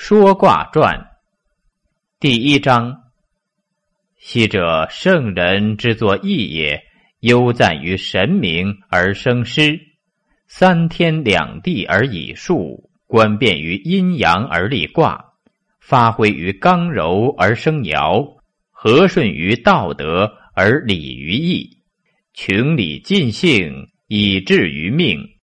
说卦传第一章：昔者圣人之作易也，悠赞于神明而生师，三天两地而以数，观变于阴阳而立卦，发挥于刚柔而生爻，和顺于道德而理于义，穷理尽性，以至于命。